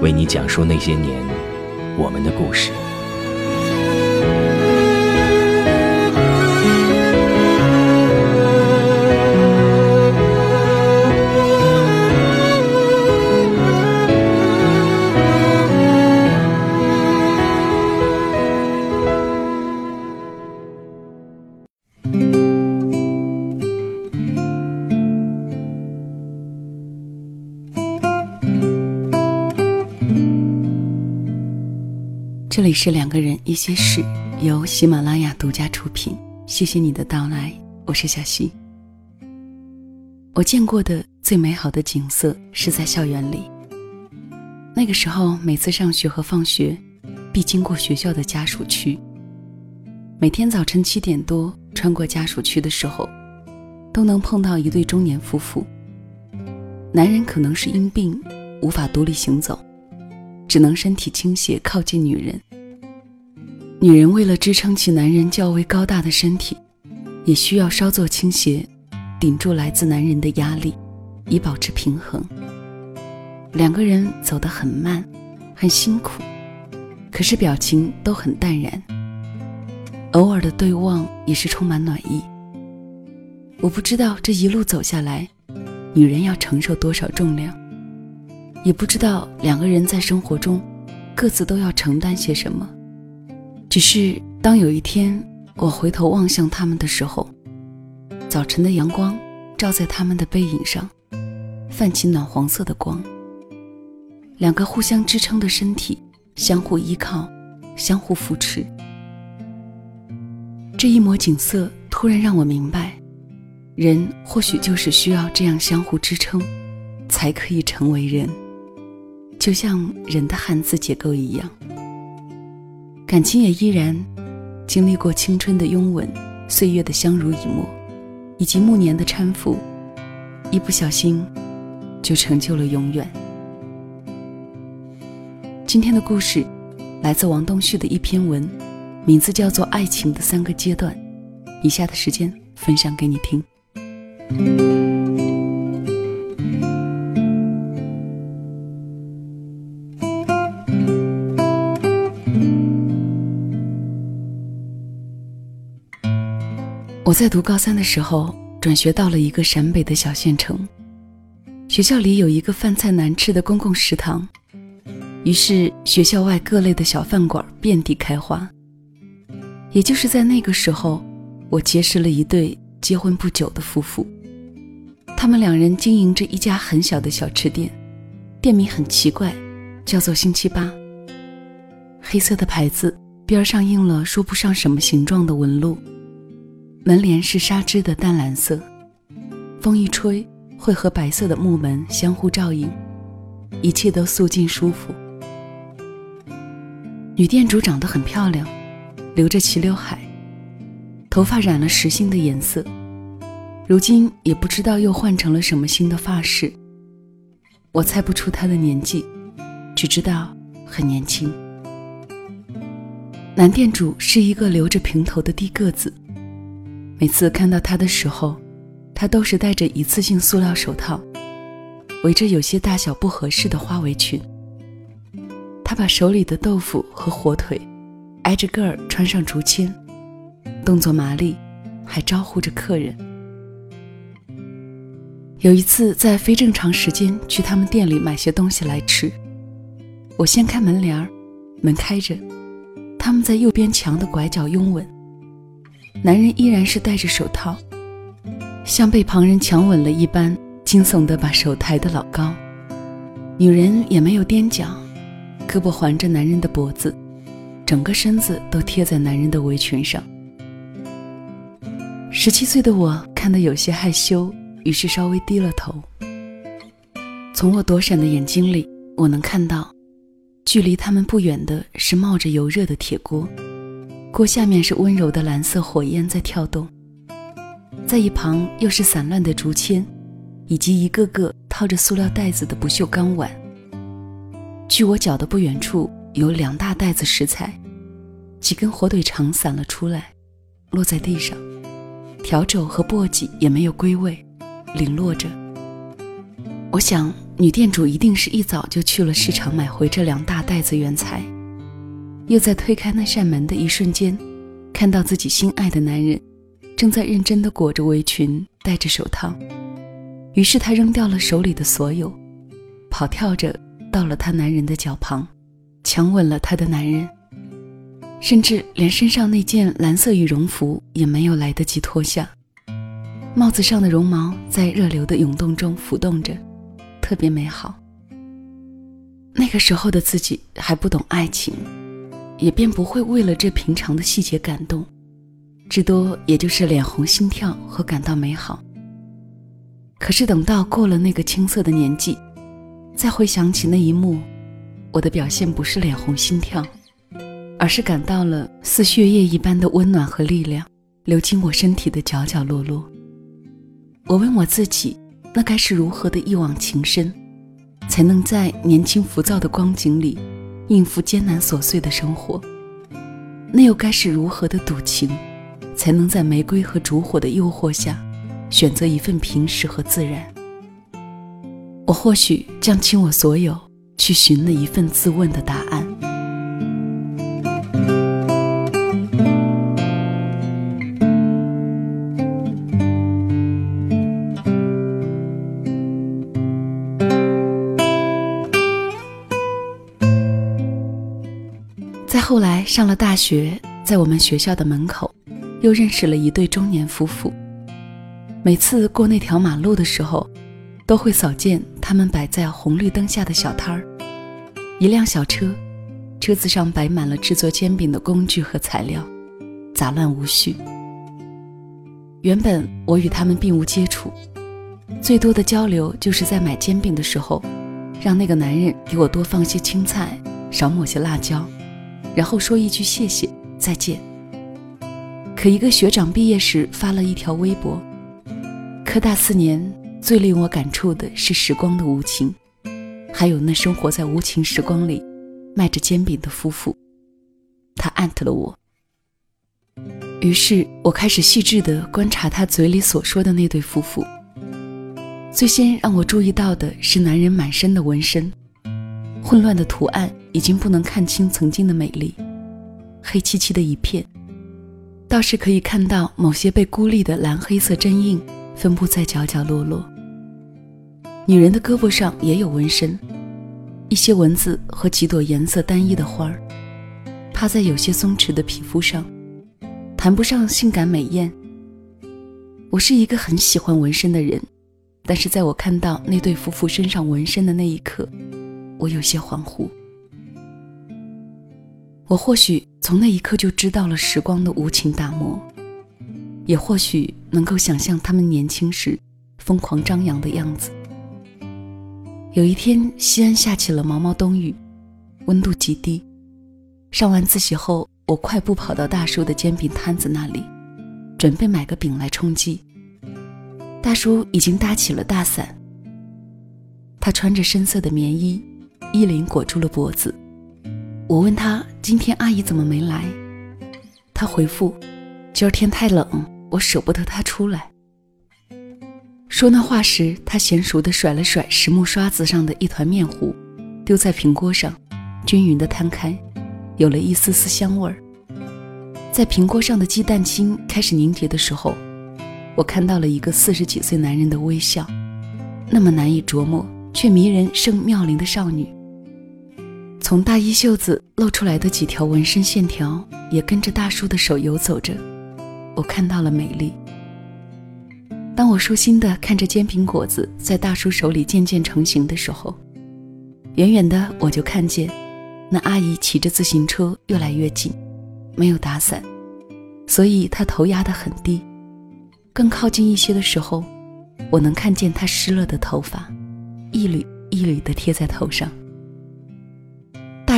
为你讲述那些年我们的故事。里是两个人一些事，由喜马拉雅独家出品。谢谢你的到来，我是小溪。我见过的最美好的景色是在校园里。那个时候，每次上学和放学，必经过学校的家属区。每天早晨七点多穿过家属区的时候，都能碰到一对中年夫妇。男人可能是因病无法独立行走，只能身体倾斜靠近女人。女人为了支撑起男人较为高大的身体，也需要稍作倾斜，顶住来自男人的压力，以保持平衡。两个人走得很慢，很辛苦，可是表情都很淡然。偶尔的对望也是充满暖意。我不知道这一路走下来，女人要承受多少重量，也不知道两个人在生活中，各自都要承担些什么。只是当有一天我回头望向他们的时候，早晨的阳光照在他们的背影上，泛起暖黄色的光。两个互相支撑的身体，相互依靠，相互扶持。这一抹景色突然让我明白，人或许就是需要这样相互支撑，才可以成为人，就像人的汉字结构一样。感情也依然经历过青春的拥吻，岁月的相濡以沫，以及暮年的搀扶，一不小心就成就了永远。今天的故事来自王东旭的一篇文，名字叫做《爱情的三个阶段》。以下的时间分享给你听。我在读高三的时候，转学到了一个陕北的小县城。学校里有一个饭菜难吃的公共食堂，于是学校外各类的小饭馆遍地开花。也就是在那个时候，我结识了一对结婚不久的夫妇。他们两人经营着一家很小的小吃店，店名很奇怪，叫做“星期八”。黑色的牌子边上印了说不上什么形状的纹路。门帘是纱织的淡蓝色，风一吹会和白色的木门相互照应，一切都素净舒服。女店主长得很漂亮，留着齐刘海，头发染了实心的颜色，如今也不知道又换成了什么新的发饰。我猜不出她的年纪，只知道很年轻。男店主是一个留着平头的低个子。每次看到他的时候，他都是戴着一次性塑料手套，围着有些大小不合适的花围裙。他把手里的豆腐和火腿挨着个儿穿上竹签，动作麻利，还招呼着客人。有一次在非正常时间去他们店里买些东西来吃，我掀开门帘儿，门开着，他们在右边墙的拐角拥吻。男人依然是戴着手套，像被旁人强吻了一般，惊悚地把手抬得老高。女人也没有踮脚，胳膊环着男人的脖子，整个身子都贴在男人的围裙上。十七岁的我看得有些害羞，于是稍微低了头。从我躲闪的眼睛里，我能看到，距离他们不远的是冒着油热的铁锅。锅下面是温柔的蓝色火焰在跳动，在一旁又是散乱的竹签，以及一个个套着塑料袋子的不锈钢碗。距我脚的不远处有两大袋子食材，几根火腿肠散了出来，落在地上，笤帚和簸箕也没有归位，零落着。我想，女店主一定是一早就去了市场买回这两大袋子原材。又在推开那扇门的一瞬间，看到自己心爱的男人正在认真地裹着围裙，戴着手套。于是她扔掉了手里的所有，跑跳着到了她男人的脚旁，强吻了她的男人，甚至连身上那件蓝色羽绒服也没有来得及脱下。帽子上的绒毛在热流的涌动中浮动着，特别美好。那个时候的自己还不懂爱情。也便不会为了这平常的细节感动，至多也就是脸红心跳和感到美好。可是等到过了那个青涩的年纪，再回想起那一幕，我的表现不是脸红心跳，而是感到了似血液一般的温暖和力量流经我身体的角角落落。我问我自己，那该是如何的一往情深，才能在年轻浮躁的光景里？应付艰难琐碎的生活，那又该是如何的笃情，才能在玫瑰和烛火的诱惑下，选择一份平实和自然？我或许将倾我所有，去寻那一份自问的答案。上了大学，在我们学校的门口，又认识了一对中年夫妇。每次过那条马路的时候，都会扫见他们摆在红绿灯下的小摊儿。一辆小车，车子上摆满了制作煎饼的工具和材料，杂乱无序。原本我与他们并无接触，最多的交流就是在买煎饼的时候，让那个男人给我多放些青菜，少抹些辣椒。然后说一句谢谢再见。可一个学长毕业时发了一条微博：科大四年最令我感触的是时光的无情，还有那生活在无情时光里卖着煎饼的夫妇。他艾特了我。于是我开始细致地观察他嘴里所说的那对夫妇。最先让我注意到的是男人满身的纹身。混乱的图案已经不能看清曾经的美丽，黑漆漆的一片。倒是可以看到某些被孤立的蓝黑色针印分布在角角落落。女人的胳膊上也有纹身，一些文字和几朵颜色单一的花儿，趴在有些松弛的皮肤上，谈不上性感美艳。我是一个很喜欢纹身的人，但是在我看到那对夫妇身上纹身的那一刻。我有些恍惚，我或许从那一刻就知道了时光的无情打磨，也或许能够想象他们年轻时疯狂张扬的样子。有一天，西安下起了毛毛冬雨，温度极低。上完自习后，我快步跑到大叔的煎饼摊子那里，准备买个饼来充饥。大叔已经搭起了大伞，他穿着深色的棉衣。衣领裹住了脖子，我问他今天阿姨怎么没来，他回复：今儿天太冷，我舍不得她出来。说那话时，他娴熟地甩了甩实木刷子上的一团面糊，丢在平锅上，均匀地摊开，有了一丝丝香味儿。在平锅上的鸡蛋清开始凝结的时候，我看到了一个四十几岁男人的微笑，那么难以琢磨，却迷人胜妙龄的少女。从大衣袖子露出来的几条纹身线条，也跟着大叔的手游走着。我看到了美丽。当我舒心的看着煎饼果子在大叔手里渐渐成型的时候，远远的我就看见，那阿姨骑着自行车越来越近，没有打伞，所以她头压得很低。更靠近一些的时候，我能看见她湿了的头发，一缕一缕的贴在头上。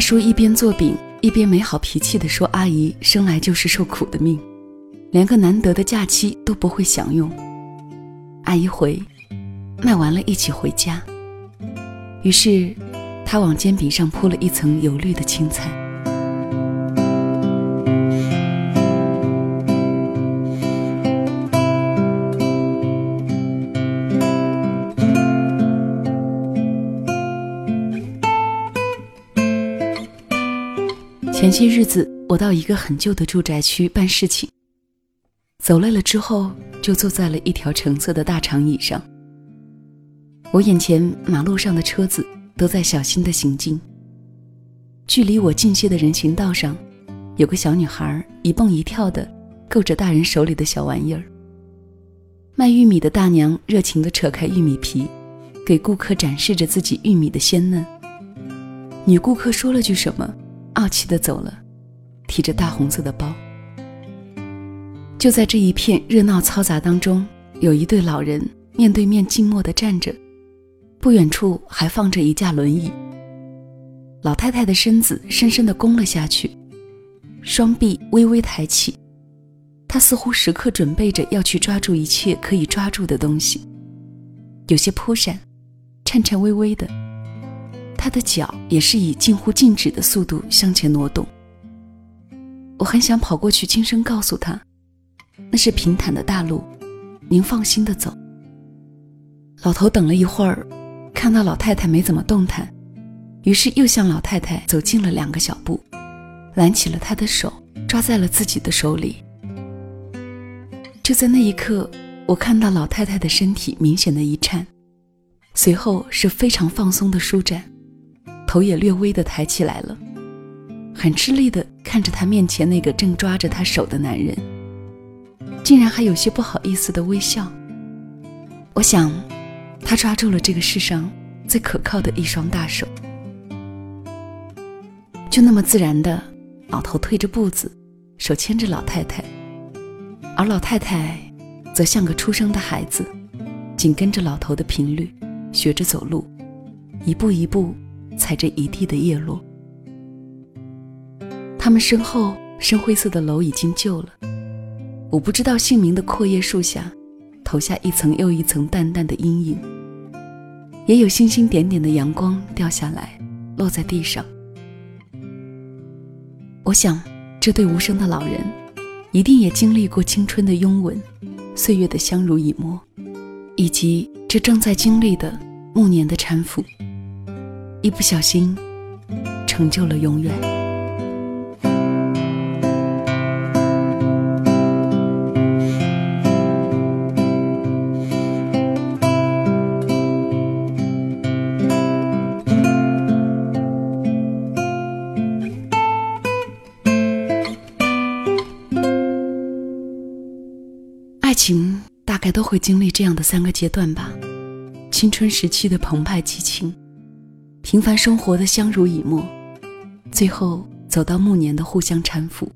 叔一边做饼，一边没好脾气地说：“阿姨生来就是受苦的命，连个难得的假期都不会享用。”阿姨回，卖完了一起回家。于是，他往煎饼上铺了一层油绿的青菜。些日子，我到一个很旧的住宅区办事情，走累了之后，就坐在了一条橙色的大长椅上。我眼前马路上的车子都在小心的行进。距离我近些的人行道上，有个小女孩一蹦一跳的够着大人手里的小玩意儿。卖玉米的大娘热情地扯开玉米皮，给顾客展示着自己玉米的鲜嫩。女顾客说了句什么。傲气的走了，提着大红色的包。就在这一片热闹嘈杂当中，有一对老人面对面静默的站着，不远处还放着一架轮椅。老太太的身子深深的弓了下去，双臂微微抬起，她似乎时刻准备着要去抓住一切可以抓住的东西，有些扑闪，颤颤巍巍的。他的脚也是以近乎静止的速度向前挪动。我很想跑过去轻声告诉他：“那是平坦的大路，您放心的走。”老头等了一会儿，看到老太太没怎么动弹，于是又向老太太走近了两个小步，揽起了她的手，抓在了自己的手里。就在那一刻，我看到老太太的身体明显的一颤，随后是非常放松的舒展。头也略微的抬起来了，很吃力的看着他面前那个正抓着他手的男人，竟然还有些不好意思的微笑。我想，他抓住了这个世上最可靠的一双大手。就那么自然的，老头退着步子，手牵着老太太，而老太太则像个出生的孩子，紧跟着老头的频率，学着走路，一步一步。踩着一地的叶落，他们身后深灰色的楼已经旧了，我不知道姓名的阔叶树下，投下一层又一层淡淡的阴影，也有星星点点的阳光掉下来，落在地上。我想，这对无声的老人，一定也经历过青春的拥吻，岁月的相濡以沫，以及这正在经历的暮年的搀扶。一不小心，成就了永远。爱情大概都会经历这样的三个阶段吧：青春时期的澎湃激情。平凡生活的相濡以沫，最后走到暮年的互相搀扶，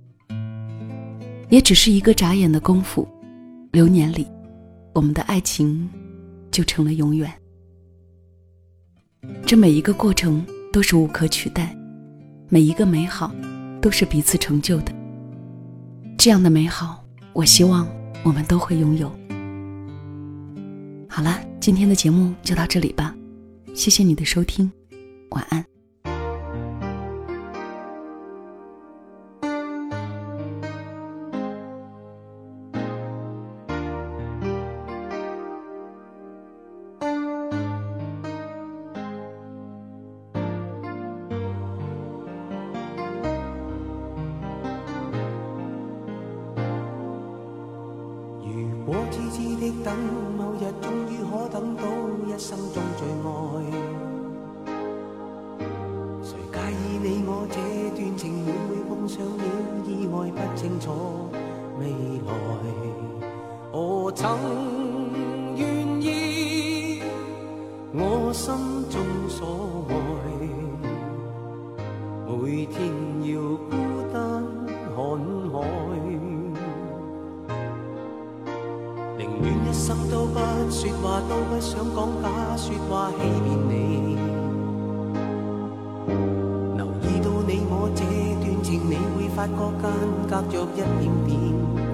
也只是一个眨眼的功夫，流年里，我们的爱情就成了永远。这每一个过程都是无可取代，每一个美好都是彼此成就的。这样的美好，我希望我们都会拥有。好了，今天的节目就到这里吧，谢谢你的收听。晚安。如果痴痴的等，某日终于可等到一生中最爱。上了意外，不清楚未来。我曾愿意，我心中所爱，每天要孤单看海，宁愿一生都不说话，都不想讲假说话欺骗你。你会发觉间隔着一点点。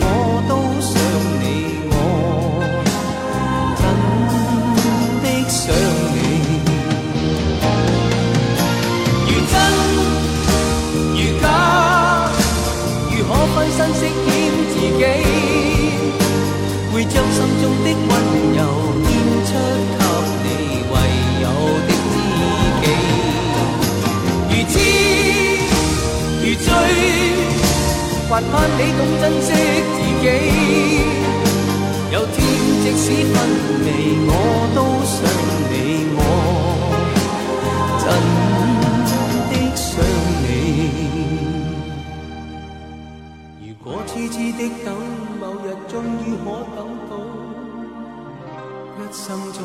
的等，某日终于可等到一生中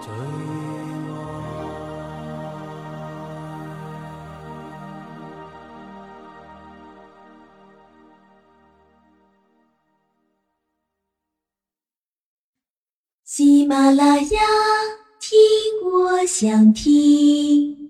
最爱。喜马拉雅，听我想听。